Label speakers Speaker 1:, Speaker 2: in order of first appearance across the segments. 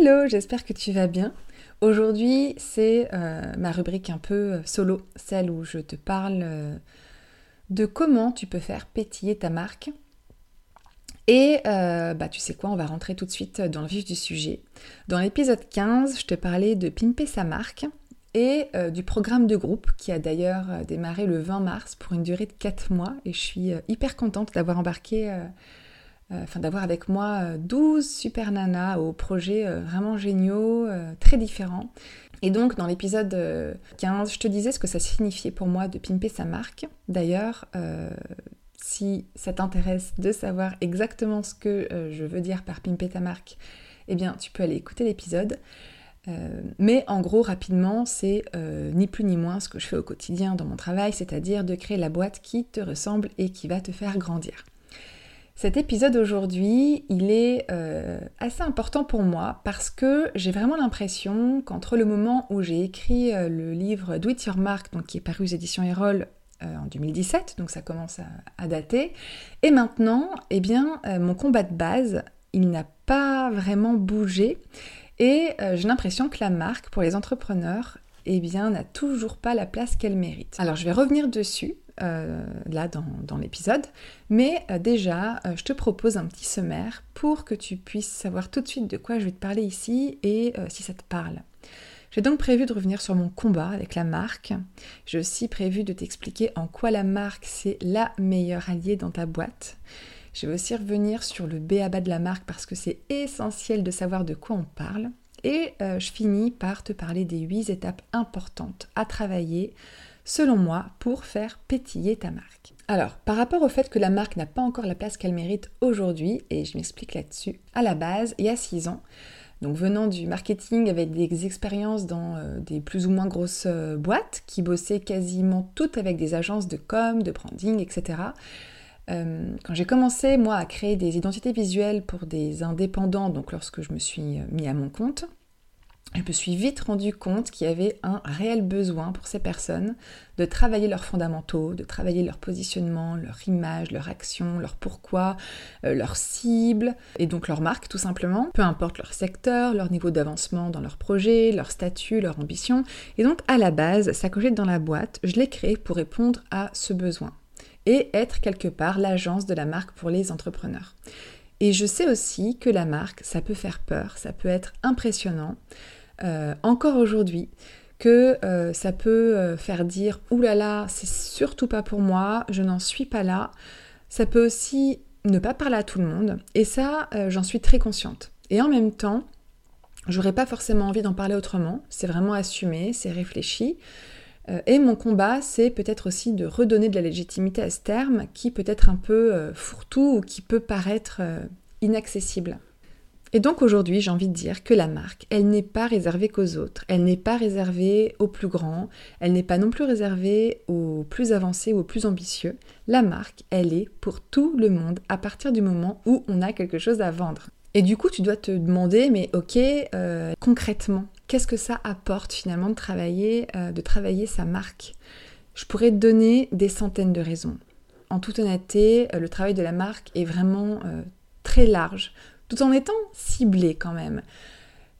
Speaker 1: Hello, j'espère que tu vas bien. Aujourd'hui, c'est euh, ma rubrique un peu euh, solo, celle où je te parle euh, de comment tu peux faire pétiller ta marque. Et bah, tu sais quoi, on va rentrer tout de suite dans le vif du sujet. Dans l'épisode 15, je te parlais de pimper sa marque et du programme de groupe qui a d'ailleurs démarré le 20 mars pour une durée de 4 mois. Et je suis hyper contente d'avoir embarqué enfin d'avoir avec moi 12 euh, super nanas aux projets euh, vraiment géniaux, très différents. Et donc dans l'épisode 15, je te disais ce que ça signifiait pour moi de pimper sa marque. D'ailleurs, si ça t'intéresse de savoir exactement ce que je veux dire par pimper ta marque, eh bien tu peux aller écouter l'épisode. mais en gros, rapidement, c'est ni plus ni moins ce que je fais au quotidien dans mon travail, c'est-à-dire de créer la boîte qui te ressemble et qui va te faire grandir. Cet épisode aujourd'hui, il est euh, assez important pour moi parce que j'ai vraiment l'impression qu'entre le moment où j'ai écrit euh, le livre Do It Your Mark, donc qui est paru aux éditions Erol euh, en 2017, donc ça commence à, dater, et maintenant, eh bien, mon combat de base, il n'a pas vraiment bougé, et j'ai l'impression que la marque pour les entrepreneurs, eh bien, n'a toujours pas la place qu'elle mérite. Alors, je vais revenir dessus euh, là dans, l'épisode. Mais euh, déjà, euh, je te propose un petit sommaire pour que tu puisses savoir tout de suite de quoi je vais te parler ici et si ça te parle. J'ai donc prévu de revenir sur mon combat avec la marque. J'ai aussi prévu de t'expliquer en quoi la marque c'est la meilleure alliée dans ta boîte. Je vais aussi revenir sur le BABA de la marque parce que c'est essentiel de savoir de quoi on parle. Et je finis par te parler des 8 étapes importantes à travailler selon moi, pour faire pétiller ta marque. Alors, par rapport au fait que la marque n'a pas encore la place qu'elle mérite aujourd'hui, et je m'explique là-dessus, à la base, il y a 6 ans, donc venant du marketing avec des expériences dans euh, des plus ou moins grosses euh, boîtes qui bossaient quasiment toutes avec des agences de com, de branding, etc. Euh, quand j'ai commencé moi à créer des identités visuelles pour des indépendants, donc lorsque je me suis mis à mon compte, je me suis vite rendu compte qu'il y avait un réel besoin pour ces personnes de travailler leurs fondamentaux, de travailler leur positionnement, leur image, leur action, leur pourquoi, euh, leur cible et donc leur marque tout simplement, peu importe leur secteur, leur niveau d'avancement dans leur projet, leur statut, leur ambition. Et donc à la base, ça cogite dans la boîte, je l'ai créé pour répondre à ce besoin et être quelque part l'agence de la marque pour les entrepreneurs. Et je sais aussi que la marque, ça peut faire peur, ça peut être impressionnant. Euh, encore aujourd'hui que euh, ça peut euh, faire dire Ouh là là, c'est surtout pas pour moi, je n'en suis pas là. Ça peut aussi ne pas parler à tout le monde, et ça, j'en suis très consciente. Et en même temps, j'aurais pas forcément envie d'en parler autrement, c'est vraiment assumé, c'est réfléchi. et mon combat, c'est peut-être aussi de redonner de la légitimité à ce terme qui peut être un peu fourre-tout ou qui peut paraître inaccessible. Et donc aujourd'hui, j'ai envie de dire que la marque, elle n'est pas réservée qu'aux autres, elle n'est pas réservée aux plus grands, elle n'est pas non plus réservée aux plus avancés ou aux plus ambitieux. La marque, elle est pour tout le monde à partir du moment où on a quelque chose à vendre. Et du coup, tu dois te demander, mais ok, euh, concrètement, qu'est-ce que ça apporte finalement de travailler, euh, de travailler sa marque? Je pourrais te donner des centaines de raisons. En toute honnêteté, euh, le travail de la marque est vraiment très large tout en étant ciblé quand même.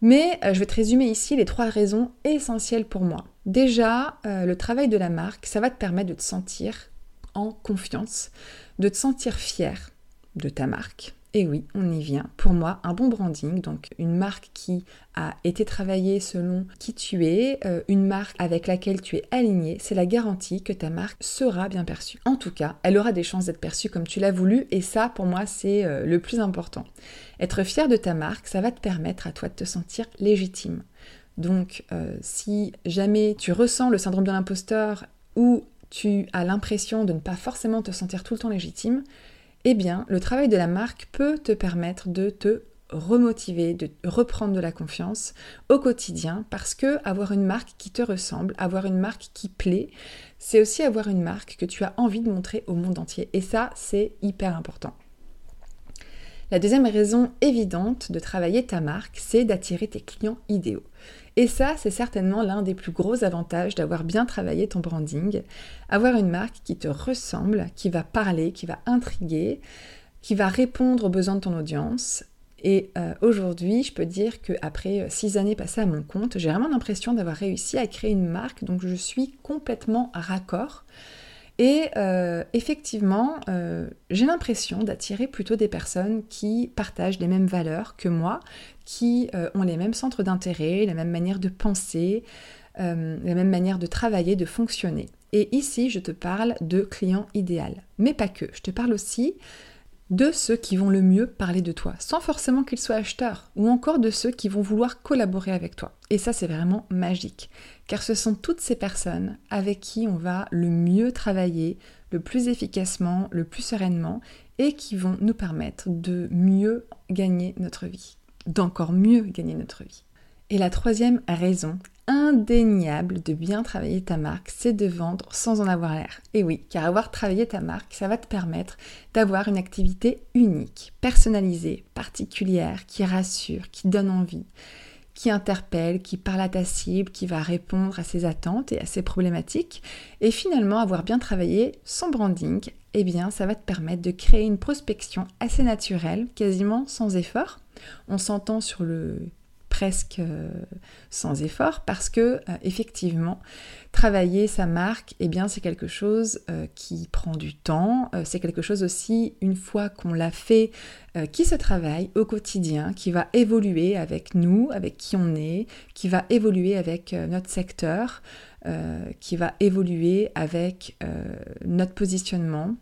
Speaker 1: Mais euh, je vais te résumer ici les trois raisons essentielles pour moi. Déjà, euh, le travail de la marque, ça va te permettre de te sentir en confiance, de te sentir fier de ta marque, et oui, on y vient. Pour moi, un bon branding, donc une marque qui a été travaillée selon qui tu es, euh, une marque avec laquelle tu es aligné, c'est la garantie que ta marque sera bien perçue. En tout cas, elle aura des chances d'être perçue comme tu l'as voulu, et ça, pour moi, c'est euh, le plus important. Être fier de ta marque, ça va te permettre à toi de te sentir légitime. Donc, euh, si jamais tu ressens le syndrome de l'imposteur ou tu as l'impression de ne pas forcément te sentir tout le temps légitime, eh bien, le travail de la marque peut te permettre de te remotiver, de reprendre de la confiance au quotidien parce que avoir une marque qui te ressemble, avoir une marque qui plaît, c'est aussi avoir une marque que tu as envie de montrer au monde entier. Et ça, c'est hyper important. La deuxième raison évidente de travailler ta marque, c'est d'attirer tes clients idéaux. Et ça, c'est certainement l'un des plus gros avantages d'avoir bien travaillé ton branding. Avoir une marque qui te ressemble, qui va parler, qui va intriguer, qui va répondre aux besoins de ton audience. Et euh, aujourd'hui, je peux dire qu'après euh, six années passées à mon compte, j'ai vraiment l'impression d'avoir réussi à créer une marque dont je suis complètement raccord et euh, effectivement, euh, j'ai l'impression d'attirer plutôt des personnes qui partagent les mêmes valeurs que moi, qui euh, ont les mêmes centres d'intérêt, la même manière de penser, la même manière de travailler, de fonctionner. Et ici, je te parle de clients idéal, mais pas que. Je te parle aussi de ceux qui vont le mieux parler de toi, sans forcément qu'ils soient acheteurs, ou encore de ceux qui vont vouloir collaborer avec toi. Et ça, c'est vraiment magique, car ce sont toutes ces personnes avec qui on va le mieux travailler, le plus efficacement, le plus sereinement, et qui vont nous permettre de mieux gagner notre vie, d'encore mieux gagner notre vie. Et la troisième raison indéniable de bien travailler ta marque, c'est de vendre sans en avoir l'air. Et oui, car avoir travaillé ta marque, ça va te permettre d'avoir une activité unique, personnalisée, particulière, qui rassure, qui donne envie, qui interpelle, qui parle à ta cible, qui va répondre à ses attentes et à ses problématiques. Et finalement, avoir bien travaillé son branding, eh bien, ça va te permettre de créer une prospection assez naturelle, quasiment sans effort. On s'entend sur le presque euh, sans effort parce que euh, effectivement travailler sa marque eh bien c'est quelque chose euh, qui prend du temps c'est quelque chose aussi une fois qu'on l'a fait qui se travaille au quotidien qui va évoluer avec nous avec qui on est qui va évoluer avec notre secteur qui va évoluer avec notre positionnement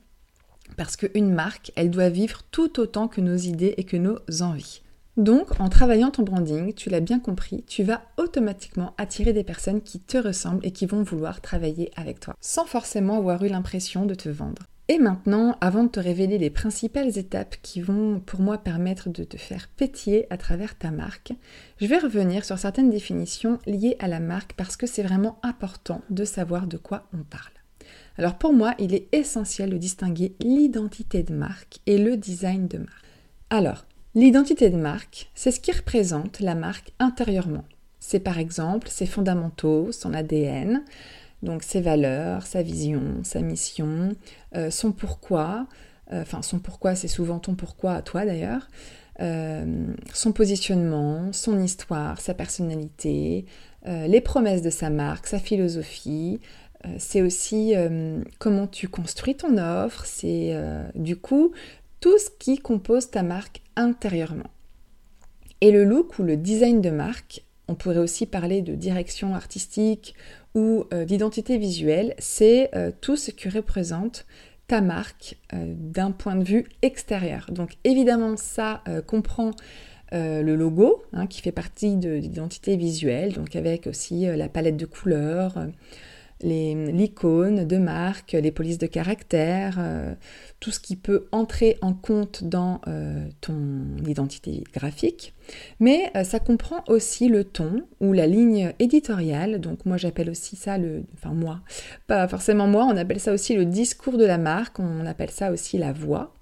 Speaker 1: parce qu'une marque, elle doit vivre tout autant que nos idées et que nos envies. Donc, en travaillant ton branding, tu l'as bien compris, tu vas automatiquement attirer des personnes qui te ressemblent et qui vont vouloir travailler avec toi, sans forcément avoir eu l'impression de te vendre. Et maintenant, avant de te révéler les principales étapes qui vont pour moi permettre de te faire pétiller à travers ta marque, je vais revenir sur certaines définitions liées à la marque parce que c'est vraiment important de savoir de quoi on parle. Alors pour moi, il est essentiel de distinguer l'identité de marque et le design de marque. Alors, L'identité de marque, c'est ce qui représente la marque intérieurement. C'est par exemple ses fondamentaux, son ADN, donc ses valeurs, sa vision, sa mission, euh, son pourquoi, euh, enfin son pourquoi c'est souvent ton pourquoi à toi d'ailleurs, euh, son positionnement, son histoire, sa personnalité, les promesses de sa marque, sa philosophie, c'est aussi comment tu construis ton offre, c'est du coup tout ce qui compose ta marque intérieurement. Et le look ou le design de marque, on pourrait aussi parler de direction artistique ou euh, d'identité visuelle, c'est euh, tout ce que représente ta marque euh, d'un point de vue extérieur. Donc évidemment ça comprend le logo hein, qui fait partie de l'identité visuelle, donc avec aussi la palette de couleurs, l'icône de marque, les polices de caractère, euh, tout ce qui peut entrer en compte dans euh, ton identité graphique. Mais euh, ça comprend aussi le ton ou la ligne éditoriale. Donc moi j'appelle aussi ça le... Enfin moi, pas forcément moi, on appelle ça aussi le discours de la marque, on appelle ça aussi la voix.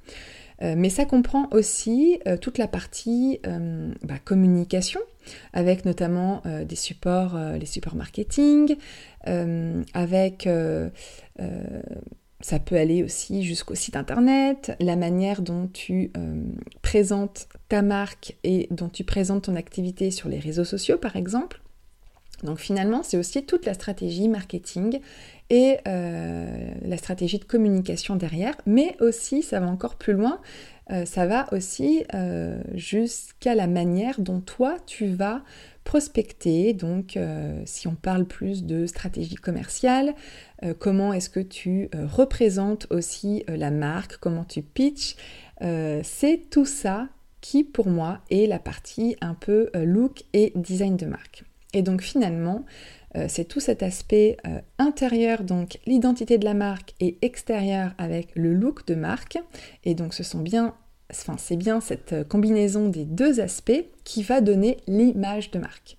Speaker 1: mais ça comprend aussi toute la partie bah, communication, avec notamment des supports, les supports marketing, euh, avec euh, euh, ça peut aller aussi jusqu'au site internet, la manière dont tu présentes ta marque et dont tu présentes ton activité sur les réseaux sociaux par exemple. Donc finalement, c'est aussi toute la stratégie marketing et la stratégie de communication derrière, mais aussi, ça va encore plus loin, ça va aussi jusqu'à la manière dont toi, tu vas prospecter, donc euh, si on parle plus de stratégie commerciale, euh, comment est-ce que tu euh, représentes aussi la marque, comment tu pitches, c'est tout ça qui pour moi est la partie un peu look et design de marque. Et donc finalement, c'est tout cet aspect intérieur, donc l'identité de la marque, et extérieur avec le look de marque. Et donc ce sont bien enfin c'est bien cette combinaison des deux aspects qui va donner l'image de marque.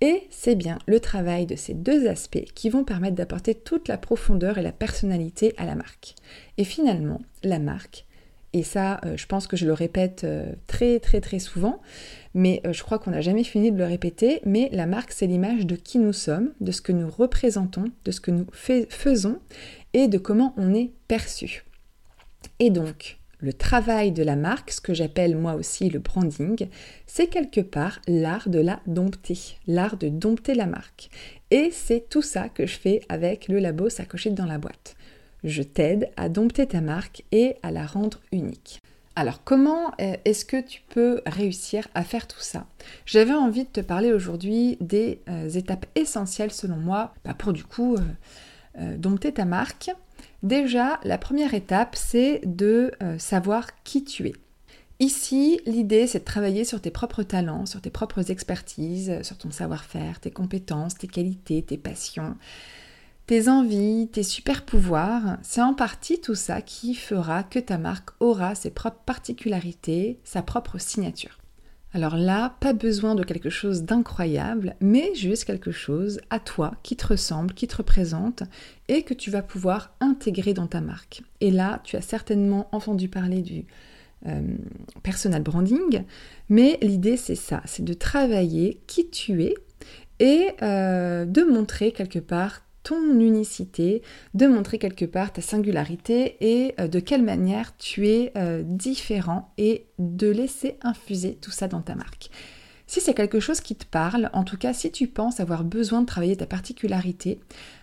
Speaker 1: Et c'est bien le travail de ces deux aspects qui vont permettre d'apporter toute la profondeur et la personnalité à la marque. Et finalement, la marque, et ça euh, je pense que je le répète euh, très très très souvent, mais euh, je crois qu'on n'a jamais fini de le répéter, mais la marque c'est l'image de qui nous sommes, de ce que nous représentons, de ce que nous faisons et de comment on est perçu. Et donc, le travail de la marque, ce que j'appelle moi aussi le branding, c'est quelque part l'art de la dompter, l'art de dompter la marque. Et c'est tout ça que je fais avec le labo Sacochette dans la boîte. Je t'aide à dompter ta marque et à la rendre unique. Alors comment euh, est-ce que tu peux réussir à faire tout ça? J'avais envie de te parler aujourd'hui des euh, étapes essentielles selon moi bah, pour du coup euh, dompter ta marque. Déjà, la première étape, c'est de savoir qui tu es. Ici, l'idée, c'est de travailler sur tes propres talents, sur tes propres expertises, sur ton savoir-faire, tes compétences, tes qualités, tes passions, tes envies, tes super pouvoirs. C'est en partie tout ça qui fera que ta marque aura ses propres particularités, sa propre signature. Alors là, pas besoin de quelque chose d'incroyable, mais juste quelque chose à toi qui te ressemble, qui te représente et que tu vas pouvoir intégrer dans ta marque. Et là, tu as certainement entendu parler du euh, personal branding, mais l'idée c'est ça, c'est de travailler qui tu es et euh, de montrer quelque part ton unicité, de montrer quelque part ta singularité et euh, de quelle manière tu es euh, différent et de laisser infuser tout ça dans ta marque. Si c'est quelque chose qui te parle, en tout cas si tu penses avoir besoin de travailler ta particularité,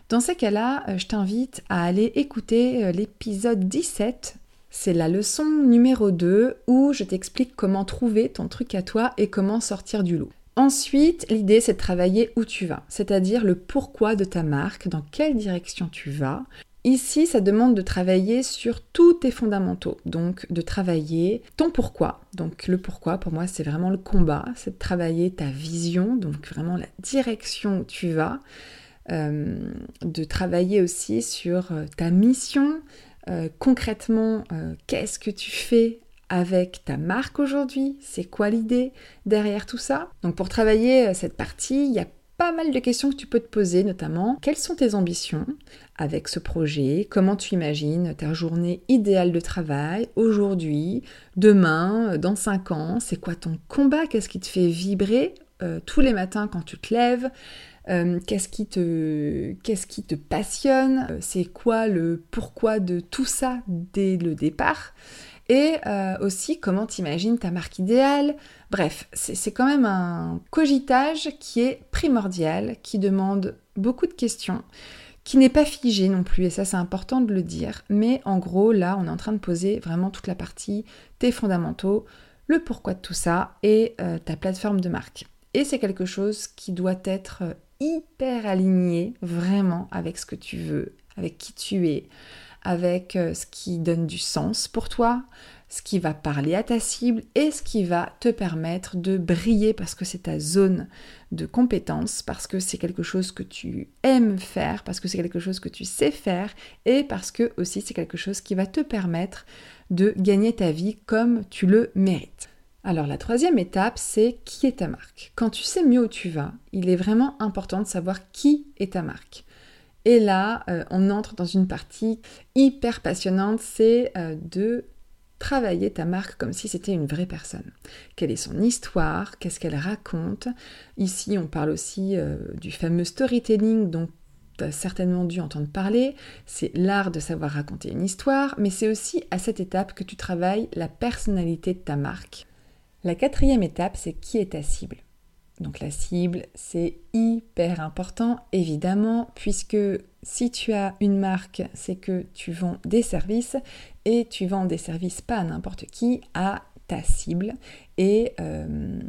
Speaker 1: dans ces cas-là, euh, je t'invite à aller écouter l'épisode 17 c'est la leçon numéro 2 où je t'explique comment trouver ton truc à toi et comment sortir du lot. Ensuite, l'idée, c'est de travailler où tu vas, c'est-à-dire le pourquoi de ta marque, dans quelle direction tu vas. Ici, ça demande de travailler sur tous tes fondamentaux, donc de travailler ton pourquoi. Donc le pourquoi, pour moi, c'est vraiment le combat, c'est de travailler ta vision, donc vraiment la direction où tu vas, euh, de travailler aussi sur euh, ta mission, euh, concrètement, qu'est-ce que tu fais avec ta marque aujourd'hui? C'est quoi l'idée derrière tout ça? Donc pour travailler euh, cette partie, il y a pas mal de questions que tu peux te poser, notamment quelles sont tes ambitions avec ce projet, comment tu imagines ta journée idéale de travail aujourd'hui, demain, euh, dans 5 ans, c'est quoi ton combat, qu'est-ce qui te fait vibrer euh, tous les matins quand tu te lèves, qu'est-ce qui te qu'est-ce qui te passionne, c'est quoi le pourquoi de tout ça dès le départ? Et euh, aussi comment t'imagines ta marque idéale? Bref, c'est quand même un cogitage qui est primordial, qui demande beaucoup de questions, qui n'est pas figé non plus, et ça c'est important de le dire, mais en gros là on est en train de poser vraiment toute la partie, tes fondamentaux, le pourquoi de tout ça et euh, ta plateforme de marque. Et c'est quelque chose qui doit être hyper aligné vraiment avec ce que tu veux, avec qui tu es, avec euh, ce qui donne du sens pour toi, ce qui va parler à ta cible et ce qui va te permettre de briller parce que c'est ta zone de compétence, parce que c'est quelque chose que tu aimes faire, parce que c'est quelque chose que tu sais faire et parce que aussi c'est quelque chose qui va te permettre de gagner ta vie comme tu le mérites. Alors la troisième étape, c'est qui est ta marque. Quand tu sais mieux où tu vas, il est vraiment important de savoir qui est ta marque. Et là, euh, on entre dans une partie hyper passionnante, c'est euh, de travailler ta marque comme si c'était une vraie personne. Quelle est son histoire? Qu'est-ce qu'elle raconte? Ici, on parle aussi euh, du fameux storytelling dont tu as certainement dû entendre parler. C'est l'art de savoir raconter une histoire, mais c'est aussi à cette étape que tu travailles la personnalité de ta marque. La quatrième étape, c'est qui est ta cible? Donc la cible, c'est hyper important, évidemment, puisque si tu as une marque, c'est que tu vends des services et tu vends des services pas à n'importe qui, à ta cible. Et euh,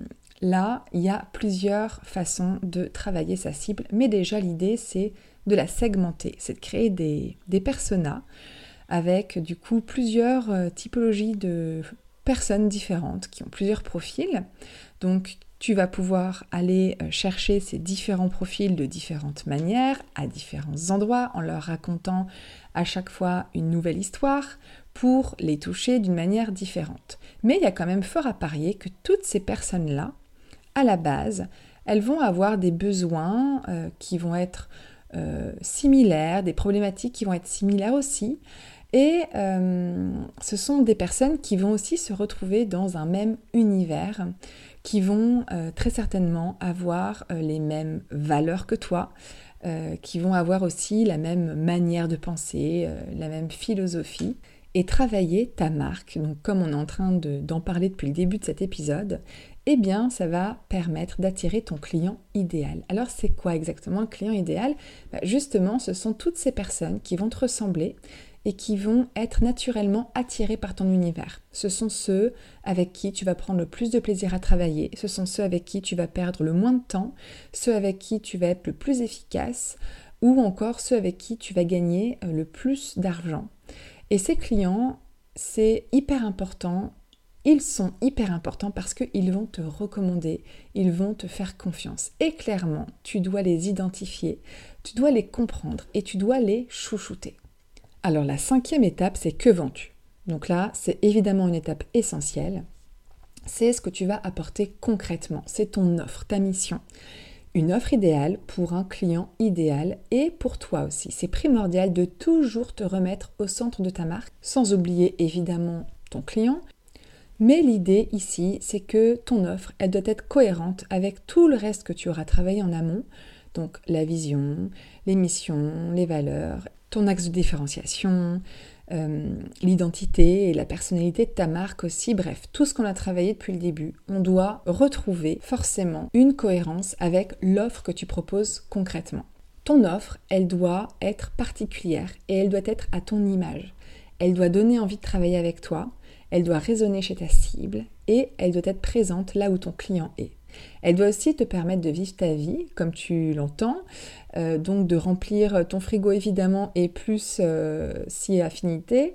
Speaker 1: là, il y a plusieurs façons de travailler sa cible, mais déjà l'idée, c'est de la segmenter, c'est de créer des, des personas avec du coup plusieurs euh, typologies de personnes différentes qui ont plusieurs profils. Donc tu vas pouvoir aller euh, chercher ces différents profils de différentes manières, à différents endroits, en leur racontant à chaque fois une nouvelle histoire pour les toucher d'une manière différente. Mais il y a quand même fort à parier que toutes ces personnes-là, à la base, elles vont avoir des besoins euh, qui vont être euh, similaires, des problématiques qui vont être similaires aussi. Et ce sont des personnes qui vont aussi se retrouver dans un même univers, qui vont euh, très certainement avoir euh, les mêmes valeurs que toi, euh, qui vont avoir aussi la même manière de penser, la même philosophie, et travailler ta marque, donc comme on est en train d'en parler depuis le début de cet épisode, eh bien ça va permettre d'attirer ton client idéal. Alors c'est quoi exactement le client idéal? Bah, Justement, ce sont toutes ces personnes qui vont te ressembler et qui vont être naturellement attirés par ton univers. Ce sont ceux avec qui tu vas prendre le plus de plaisir à travailler, ce sont ceux avec qui tu vas perdre le moins de temps, ceux avec qui tu vas être le plus efficace ou encore ceux avec qui tu vas gagner euh, le plus d'argent. Et ces clients, c'est hyper important ils sont hyper importants parce qu'ils vont te recommander, ils vont te faire confiance. Et clairement, tu dois les identifier, tu dois les comprendre et tu dois les chouchouter. Alors la cinquième étape, c'est que vends-tu? Donc là, c'est évidemment une étape essentielle. C'est ce que tu vas apporter concrètement. C'est ton offre, ta mission. Une offre idéale pour un client idéal et pour toi aussi. C'est primordial de toujours te remettre au centre de ta marque, sans oublier évidemment ton client. Mais l'idée ici, c'est que ton offre, elle doit être cohérente avec tout le reste que tu auras travaillé en amont. Donc la vision, les missions, les valeurs ton axe de différenciation, euh, l'identité et la personnalité de ta marque aussi, bref, tout ce qu'on a travaillé depuis le début. On doit retrouver forcément une cohérence avec l'offre que tu proposes concrètement. Ton offre, elle doit être particulière et elle doit être à ton image. Elle doit donner envie de travailler avec toi, elle doit résonner chez ta cible et elle doit être présente là où ton client est. Elle doit aussi te permettre de vivre ta vie comme tu l'entends, euh, donc de remplir ton frigo évidemment et plus euh, si affinité,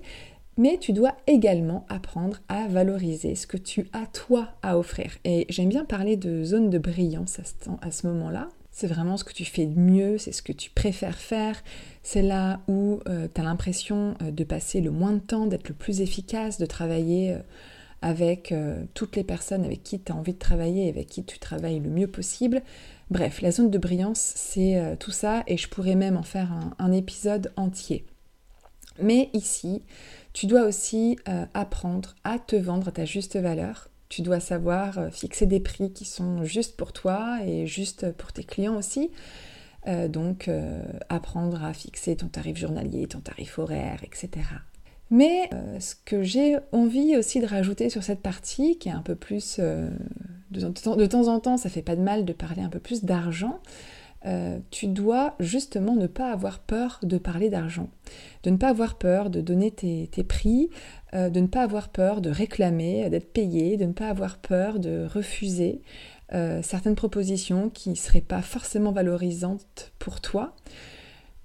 Speaker 1: mais tu dois également apprendre à valoriser ce que tu as toi à offrir. Et j'aime bien parler de zone de brillance à ce, moment-là. C'est vraiment ce que tu fais de mieux, c'est ce que tu préfères faire, c'est là où euh, tu as l'impression de passer le moins de temps, d'être le plus efficace, de travailler avec euh, toutes les personnes avec qui tu as envie de travailler avec qui tu travailles le mieux possible. Bref, la zone de brillance, c'est euh, tout ça et je pourrais même en faire un, épisode entier. Mais ici, tu dois aussi euh, apprendre à te vendre à ta juste valeur. Tu dois savoir fixer des prix qui sont justes pour toi et justes pour tes clients aussi. donc, apprendre à fixer ton tarif journalier, ton tarif horaire, etc. Mais euh, ce que j'ai envie aussi de rajouter sur cette partie, qui est un peu plus... Euh, de, temps en temps, ça fait pas de mal de parler un peu plus d'argent. Euh, tu dois justement ne pas avoir peur de parler d'argent, de ne pas avoir peur de donner tes, prix, de ne pas avoir peur de réclamer, d'être payé, de ne pas avoir peur de refuser certaines propositions qui ne seraient pas forcément valorisantes pour toi.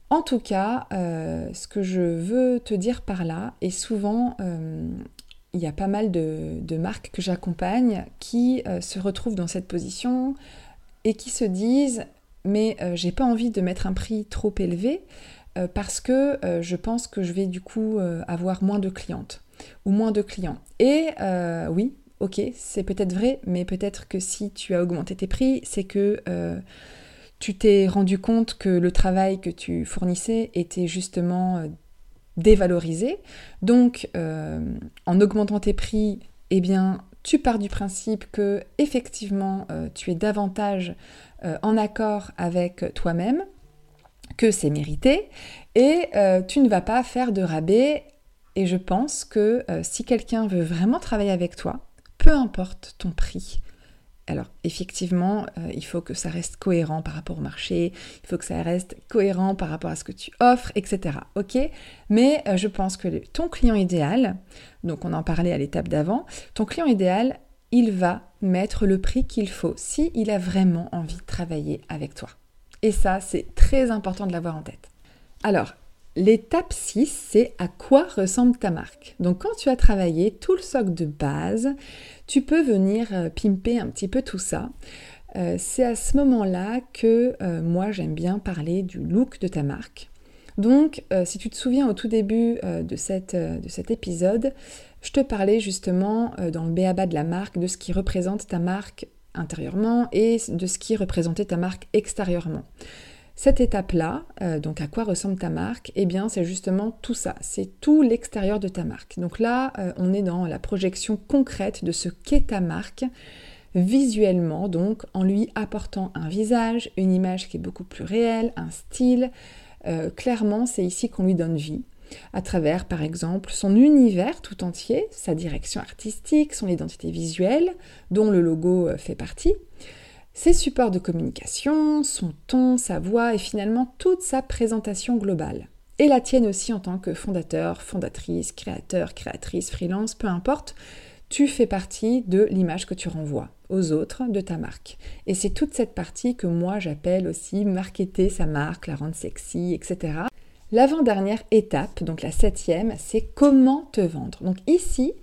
Speaker 1: En tout cas, euh, ce que je veux te dire par là, et souvent euh, il y a pas mal de, marques que j'accompagne qui euh, se retrouvent dans cette position et qui se disent mais j'ai pas envie de mettre un prix trop élevé parce que je pense que je vais du coup avoir moins de clientes ou moins de clients. Et oui, ok, c'est peut-être vrai, mais peut-être que si tu as augmenté tes prix, c'est que tu t'es rendu compte que le travail que tu fournissais était justement euh, dévalorisé. Donc, euh, en augmentant tes prix, eh bien, tu pars du principe que effectivement, euh, tu es davantage en accord avec toi-même, que c'est mérité, et tu ne vas pas faire de rabais. Et je pense que si quelqu'un veut vraiment travailler avec toi, peu importe ton prix, alors effectivement, euh, il faut que ça reste cohérent par rapport au marché, il faut que ça reste cohérent par rapport à ce que tu offres, etc. Ok? Mais euh, je pense que ton client idéal, donc on en parlait à l'étape d'avant, ton client idéal, il va mettre le prix qu'il faut si il a vraiment envie de travailler avec toi. Et ça, c'est très important de l'avoir en tête. Alors, L'étape 6, c'est à quoi ressemble ta marque. Donc quand tu as travaillé tout le socle de base, tu peux venir euh, pimper un petit peu tout ça. Euh, c'est à ce moment-là que euh, moi j'aime bien parler du look de ta marque. Donc si tu te souviens au tout début de, cet épisode, je te parlais justement dans le béaba de la marque de ce qui représente ta marque intérieurement et de ce qui représentait ta marque extérieurement. Cette étape-là, euh, donc à quoi ressemble ta marque? Eh bien, c'est justement tout ça, c'est tout l'extérieur de ta marque. Donc là, euh, on est dans la projection concrète de ce qu'est ta marque visuellement, donc en lui apportant un visage, une image qui est beaucoup plus réelle, un style. Euh, clairement, c'est ici qu'on lui donne vie à travers par exemple son univers tout entier, sa direction artistique, son identité visuelle, dont le logo fait partie, ses supports de communication, son ton, sa voix et finalement toute sa présentation globale. Et la tienne aussi en tant que fondateur, fondatrice, créateur, créatrice, freelance, peu importe, tu fais partie de l'image que tu renvoies aux autres de ta marque. Et c'est toute cette partie que moi j'appelle aussi marketer sa marque, la rendre sexy, etc. L'avant-dernière étape, donc la septième, c'est comment te vendre. Donc ici,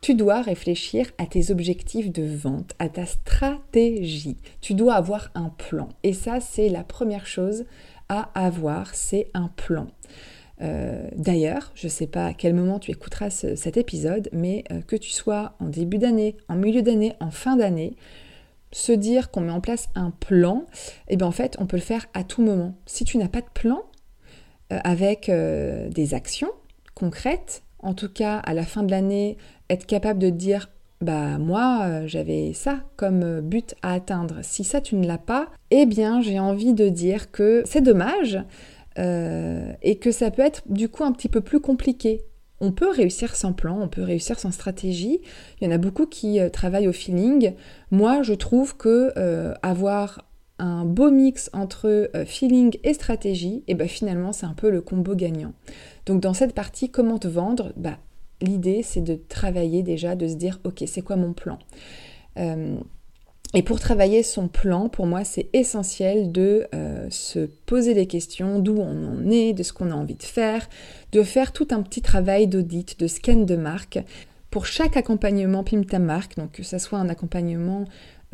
Speaker 1: tu dois réfléchir à tes objectifs de vente, à ta stratégie. Tu dois avoir un plan. Et ça, c'est la première chose à avoir, c'est un plan. Euh, d'ailleurs, je ne sais pas à quel moment tu écouteras cet épisode, mais euh, que tu sois en début d'année, en milieu d'année, en fin d'année, se dire qu'on met en place un plan, et eh bien en fait, on peut le faire à tout moment. Si tu n'as pas de plan, euh, avec des actions concrètes, en tout cas à la fin de l'année, être capable de dire bah moi euh, j'avais ça comme euh, but à atteindre. Si ça tu ne l'as pas, eh bien j'ai envie de dire que c'est dommage euh, et que ça peut être du coup un petit peu plus compliqué. On peut réussir sans plan, on peut réussir sans stratégie. Il y en a beaucoup qui travaillent au feeling. Moi je trouve que avoir un beau mix entre feeling et stratégie, et ben finalement c'est un peu le combo gagnant. Donc dans cette partie comment te vendre, bah l'idée, c'est de travailler déjà, de se dire, ok, c'est quoi mon plan? Euh, Et pour travailler son plan, pour moi, c'est essentiel de euh, se poser des questions, d'où on en est, de ce qu'on a envie de faire, de faire tout un petit travail d'audit, de scan de marque. Pour chaque accompagnement PIM ta marque, donc que ce soit un accompagnement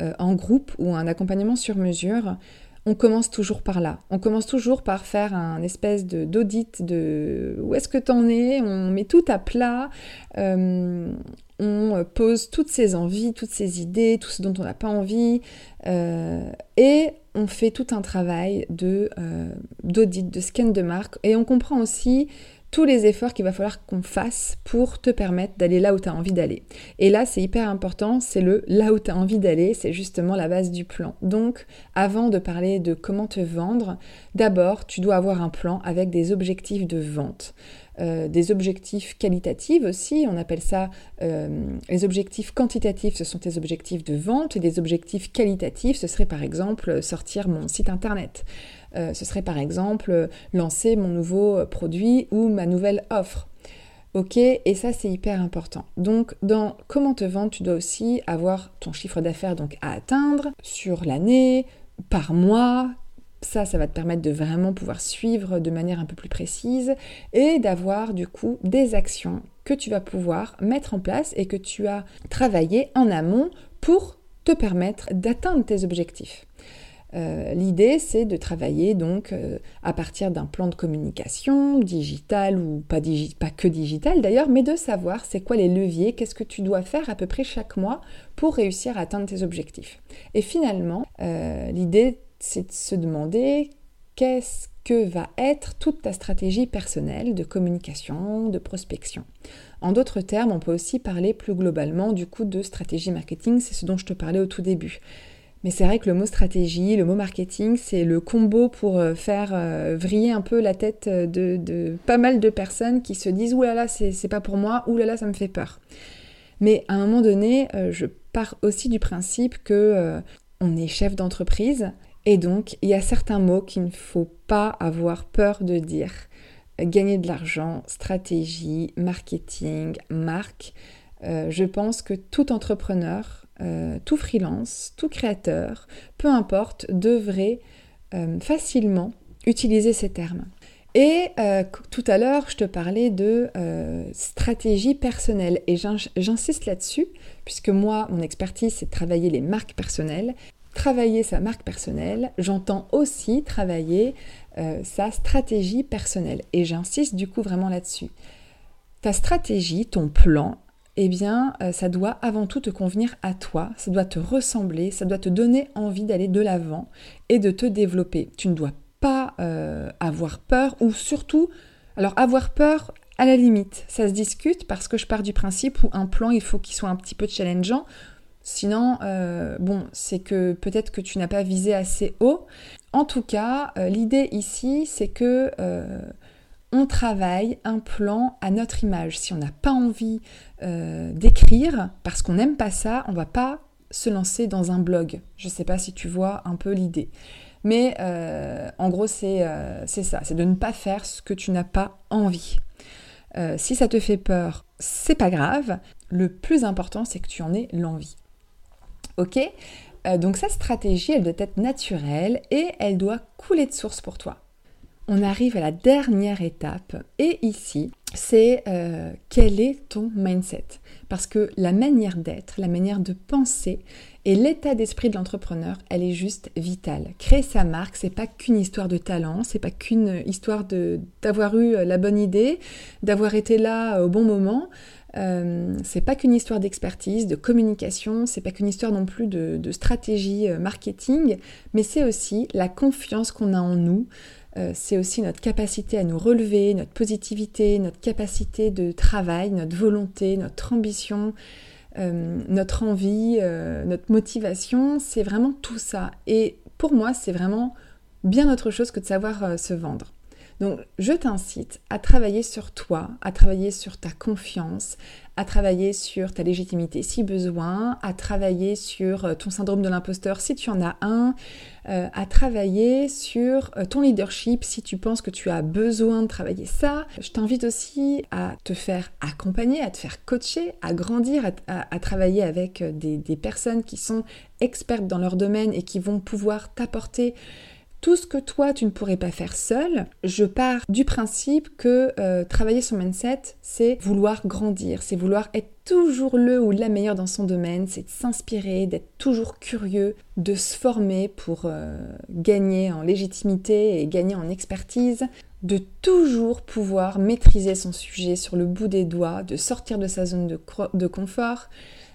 Speaker 1: euh, en groupe ou un accompagnement sur mesure, on commence toujours par là. On commence toujours par faire un espèce de d'audit de où est-ce que t'en es. On met tout à plat. Euh, on pose toutes ses envies, toutes ses idées, tout ce dont on n'a pas envie. Euh, et on fait tout un travail de d'audit, de scan de marque. Et on comprend aussi tous les efforts qu'il va falloir qu'on fasse pour te permettre d'aller là où tu as envie d'aller. Et là, c'est hyper important, c'est le là où tu as envie d'aller, c'est justement la base du plan. Donc, avant de parler de comment te vendre, d'abord, tu dois avoir un plan avec des objectifs de vente. Euh, des objectifs qualitatifs aussi, on appelle ça euh, les objectifs quantitatifs, ce sont tes objectifs de vente, et des objectifs qualitatifs, ce serait par exemple sortir mon site internet. Euh, ce serait par exemple lancer mon nouveau produit ou ma nouvelle offre. Ok, et ça c'est hyper important. Donc dans comment te vendre, tu dois aussi avoir ton chiffre d'affaires donc à atteindre sur l'année, par mois. Ça, ça va te permettre de vraiment pouvoir suivre de manière un peu plus précise et d'avoir du coup des actions que tu vas pouvoir mettre en place et que tu as travaillé en amont pour te permettre d'atteindre tes objectifs. Euh, l'idée, c'est de travailler donc euh, à partir d'un plan de communication digital ou pas, que digital d'ailleurs, mais de savoir c'est quoi les leviers, qu'est-ce que tu dois faire à peu près chaque mois pour réussir à atteindre tes objectifs. Et finalement, euh, l'idée, c'est de se demander qu'est-ce que va être toute ta stratégie personnelle de communication, de prospection. En d'autres termes, on peut aussi parler plus globalement du coup de stratégie marketing, c'est ce dont je te parlais au tout début. Mais c'est vrai que le mot stratégie, le mot marketing, c'est le combo pour euh, faire euh, vriller un peu la tête de, pas mal de personnes qui se disent Ouh là là, c'est pas pour moi, ouh là là, ça me fait peur. Mais à un moment donné, euh, je pars aussi du principe que on est chef d'entreprise et donc il y a certains mots qu'il ne faut pas avoir peur de dire. Gagner de l'argent, stratégie, marketing, marque. je pense que tout entrepreneur euh, tout freelance, tout créateur, peu importe, devrait euh, facilement utiliser ces termes. Et euh, tout à l'heure, je te parlais de stratégie personnelle et j'insiste là-dessus, puisque moi, mon expertise, c'est travailler les marques personnelles. Travailler sa marque personnelle, j'entends aussi travailler sa stratégie personnelle. Et j'insiste du coup vraiment là-dessus. Ta stratégie, ton plan, eh bien, ça doit avant tout te convenir à toi, ça doit te ressembler, ça doit te donner envie d'aller de l'avant et de te développer. Tu ne dois pas euh, avoir peur ou surtout, alors avoir peur à la limite, ça se discute parce que je pars du principe où un plan il faut qu'il soit un petit peu challengeant. Sinon, euh, bon, c'est que peut-être que tu n'as pas visé assez haut. En tout cas, euh, l'idée ici, c'est que on travaille un plan à notre image. Si on n'a pas envie d'écrire parce qu'on n'aime pas ça, on va pas se lancer dans un blog. Je sais pas si tu vois un peu l'idée. Mais euh, en gros, euh, c'est ça, c'est de ne pas faire ce que tu n'as pas envie. Euh, si ça te fait peur, c'est pas grave. Le plus important, c'est que tu en aies l'envie. Ok? Donc cette stratégie, elle doit être naturelle et elle doit couler de source pour toi. On arrive à la dernière étape et ici, c'est quel est ton mindset? Parce que la manière d'être, la manière de penser, et l'état d'esprit de l'entrepreneur, elle est juste vitale. Créer sa marque, c'est pas qu'une histoire de talent, c'est pas qu'une histoire d'avoir eu la bonne idée, d'avoir été là au bon moment. Euh, c'est pas qu'une histoire d'expertise, de communication, c'est pas qu'une histoire non plus de, stratégie euh, marketing, mais c'est aussi la confiance qu'on a en nous, euh, c'est aussi notre capacité à nous relever, notre positivité, notre capacité de travail, notre volonté, notre ambition, euh, notre envie, euh, notre motivation, c'est vraiment tout ça. Et pour moi, c'est vraiment bien autre chose que de savoir se vendre. Donc, je t'incite à travailler sur toi, à travailler sur ta confiance, à travailler sur ta légitimité si besoin, à travailler sur euh, ton syndrome de l'imposteur si tu en as un, euh, à travailler sur euh, ton leadership si tu penses que tu as besoin de travailler ça. Je t'invite aussi à te faire accompagner, à te faire coacher, à grandir, à, travailler avec des, des personnes qui sont expertes dans leur domaine et qui vont pouvoir t'apporter tout ce que toi tu ne pourrais pas faire seul, je pars du principe que euh, travailler son mindset, c'est vouloir grandir, c'est vouloir être toujours le ou la meilleure dans son domaine, c'est de s'inspirer, d'être toujours curieux, de se former pour euh, gagner en légitimité et gagner en expertise, de toujours pouvoir maîtriser son sujet sur le bout des doigts, de sortir de sa zone de confort,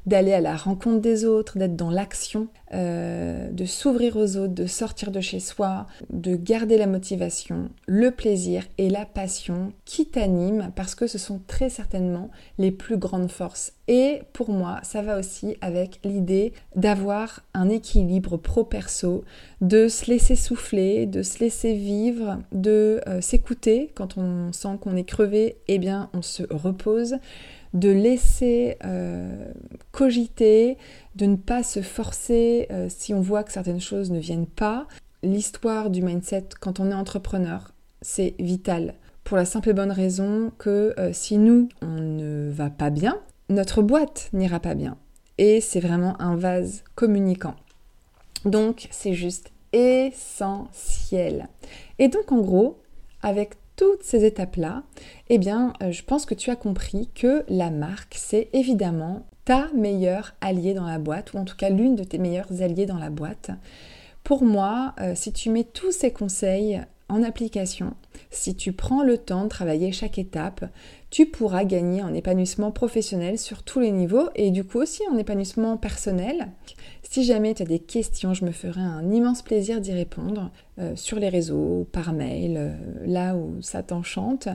Speaker 1: d'aller à la rencontre des autres, d'être dans l'action, euh, de s'ouvrir aux autres, de sortir de chez soi, de garder la motivation, le plaisir et la passion qui t'animent parce que ce sont très certainement les plus grandes forces. Et pour moi, ça va aussi avec l'idée d'avoir un équilibre pro-perso, de se laisser souffler, de se laisser vivre, de euh, s'écouter quand on sent qu'on est crevé, eh bien on se repose de laisser euh, cogiter, de ne pas se forcer euh, si on voit que certaines choses ne viennent pas. L'histoire du mindset quand on est entrepreneur, c'est vital. Pour la simple et bonne raison que euh, si nous, on ne va pas bien, notre boîte n'ira pas bien. Et c'est vraiment un vase communicant. Donc c'est juste essentiel. Et donc en gros, avec toutes ces étapes-là, eh bien, euh, je pense que tu as compris que la marque, c'est évidemment ta meilleure alliée dans la boîte, ou en tout cas l'une de tes meilleures alliées dans la boîte. Pour moi, euh, si tu mets tous ces conseils en application, si tu prends le temps de travailler chaque étape, tu pourras gagner en épanouissement professionnel sur tous les niveaux et du coup aussi en épanouissement personnel. Si jamais tu as des questions, je me ferai un immense plaisir d'y répondre euh, sur les réseaux, par mail, euh, là où ça t'enchante.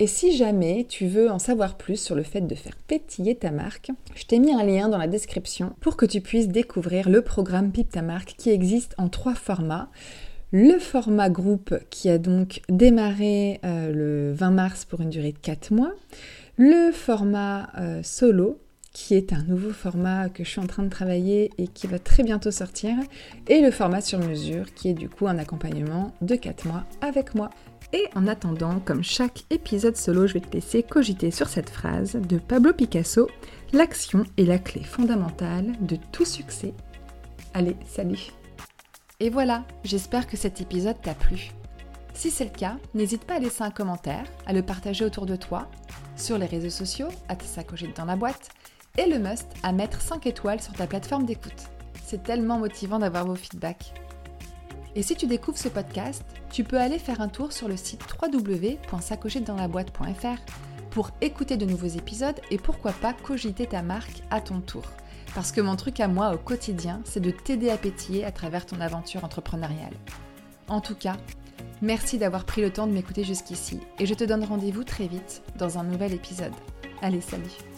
Speaker 1: Et si jamais tu veux en savoir plus sur le fait de faire pétiller ta marque, je t'ai mis un lien dans la description pour que tu puisses découvrir le programme Pipe ta marque qui existe en trois formats. Le format groupe qui a donc démarré euh, le 20 mars pour une durée de 4 mois. Le format solo qui est un nouveau format que je suis en train de travailler et qui va très bientôt sortir, et le format sur mesure qui est du coup un accompagnement de 4 mois avec moi. Et en attendant, comme chaque épisode solo, je vais te laisser cogiter sur cette phrase de Pablo Picasso, l'action est la clé fondamentale de tout succès. Allez, salut Et voilà, j'espère que cet épisode t'a plu. Si c'est le cas, n'hésite pas à laisser un commentaire, à le partager autour de toi, sur les réseaux sociaux, à te sacocher dans la boîte, et le must à mettre 5 étoiles sur ta plateforme d'écoute. C'est tellement motivant d'avoir vos feedbacks. Et si tu découvres ce podcast, tu peux aller faire un tour sur le site www.sacochetdanslaboîte.fr pour écouter de nouveaux épisodes et pourquoi pas cogiter ta marque à ton tour. Parce que mon truc à moi au quotidien, c'est de t'aider à pétiller à travers ton aventure entrepreneuriale. En tout cas, merci d'avoir pris le temps de m'écouter jusqu'ici et je te donne rendez-vous très vite dans un nouvel épisode. Allez, salut